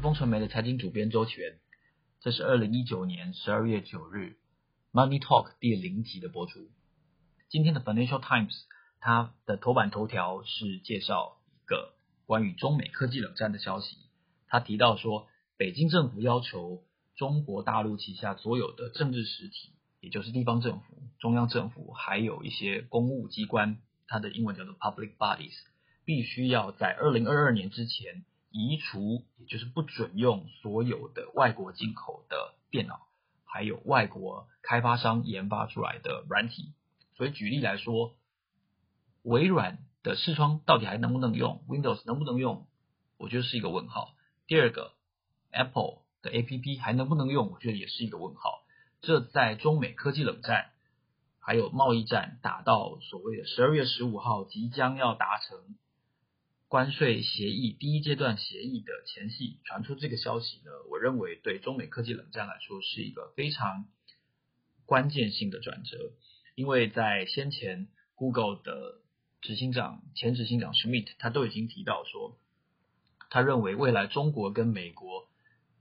风传媒的财经主编周全，这是二零一九年十二月九日 Money Talk 第零集的播出。今天的 Financial Times 它的头版头条是介绍一个关于中美科技冷战的消息。他提到说，北京政府要求中国大陆旗下所有的政治实体，也就是地方政府、中央政府，还有一些公务机关，它的英文叫做 Public Bodies，必须要在二零二二年之前。移除，也就是不准用所有的外国进口的电脑，还有外国开发商研发出来的软体。所以举例来说，微软的视窗到底还能不能用？Windows 能不能用？我觉得是一个问号。第二个，Apple 的 APP 还能不能用？我觉得也是一个问号。这在中美科技冷战还有贸易战打到所谓的十二月十五号即将要达成。关税协议第一阶段协议的前夕传出这个消息呢，我认为对中美科技冷战来说是一个非常关键性的转折，因为在先前 Google 的执行长前执行长 Schmidt 他都已经提到说，他认为未来中国跟美国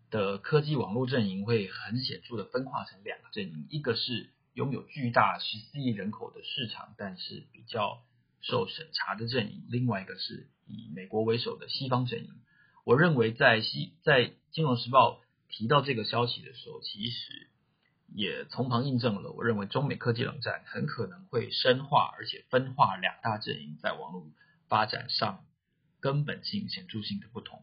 的科技网络阵营会很显著的分化成两个阵营，一个是拥有巨大十四亿人口的市场，但是比较受审查的阵营，另外一个是以美国为首的西方阵营。我认为在西在《金融时报》提到这个消息的时候，其实也从旁印证了，我认为中美科技冷战很可能会深化，而且分化两大阵营在网络发展上根本性、显著性的不同。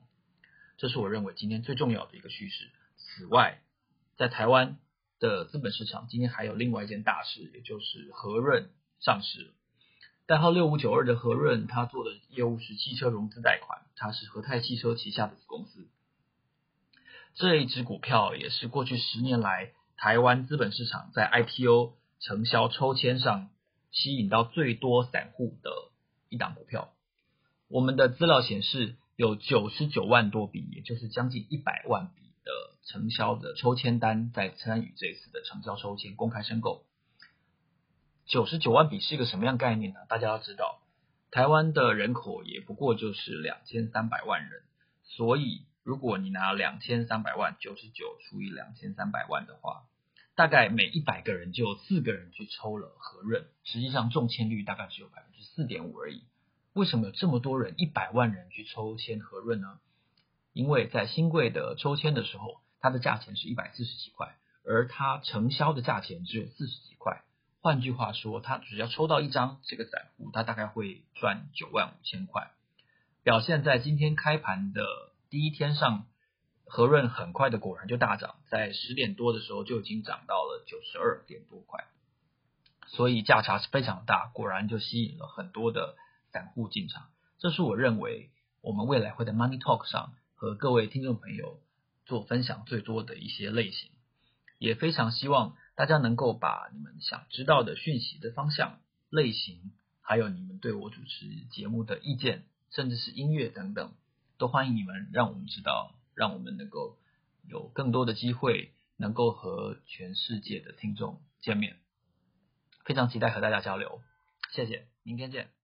这是我认为今天最重要的一个趋势。此外，在台湾的资本市场，今天还有另外一件大事，也就是和润上市。代号六五九二的和润，他做的业务是汽车融资贷款，它是和泰汽车旗下的子公司。这一支股票也是过去十年来台湾资本市场在 IPO 承销抽签上吸引到最多散户的一档股票。我们的资料显示，有九十九万多笔，也就是将近一百万笔的承销的抽签单在参与这次的成交抽签公开申购。九十九万笔是一个什么样概念呢？大家要知道，台湾的人口也不过就是两千三百万人，所以如果你拿两千三百万九十九除以两千三百万的话，大概每一百个人就有四个人去抽了和润，实际上中签率大概只有百分之四点五而已。为什么有这么多人一百万人去抽签和润呢？因为在新贵的抽签的时候，它的价钱是一百四十几块，而它承销的价钱只有四十几块。换句话说，他只要抽到一张这个散户，他大概会赚九万五千块。表现在今天开盘的第一天上，和润很快的果然就大涨，在十点多的时候就已经涨到了九十二点多块，所以价差是非常大，果然就吸引了很多的散户进场。这是我认为我们未来会在 Money Talk 上和各位听众朋友做分享最多的一些类型，也非常希望。大家能够把你们想知道的讯息的方向、类型，还有你们对我主持节目的意见，甚至是音乐等等，都欢迎你们让我们知道，让我们能够有更多的机会，能够和全世界的听众见面。非常期待和大家交流，谢谢，明天见。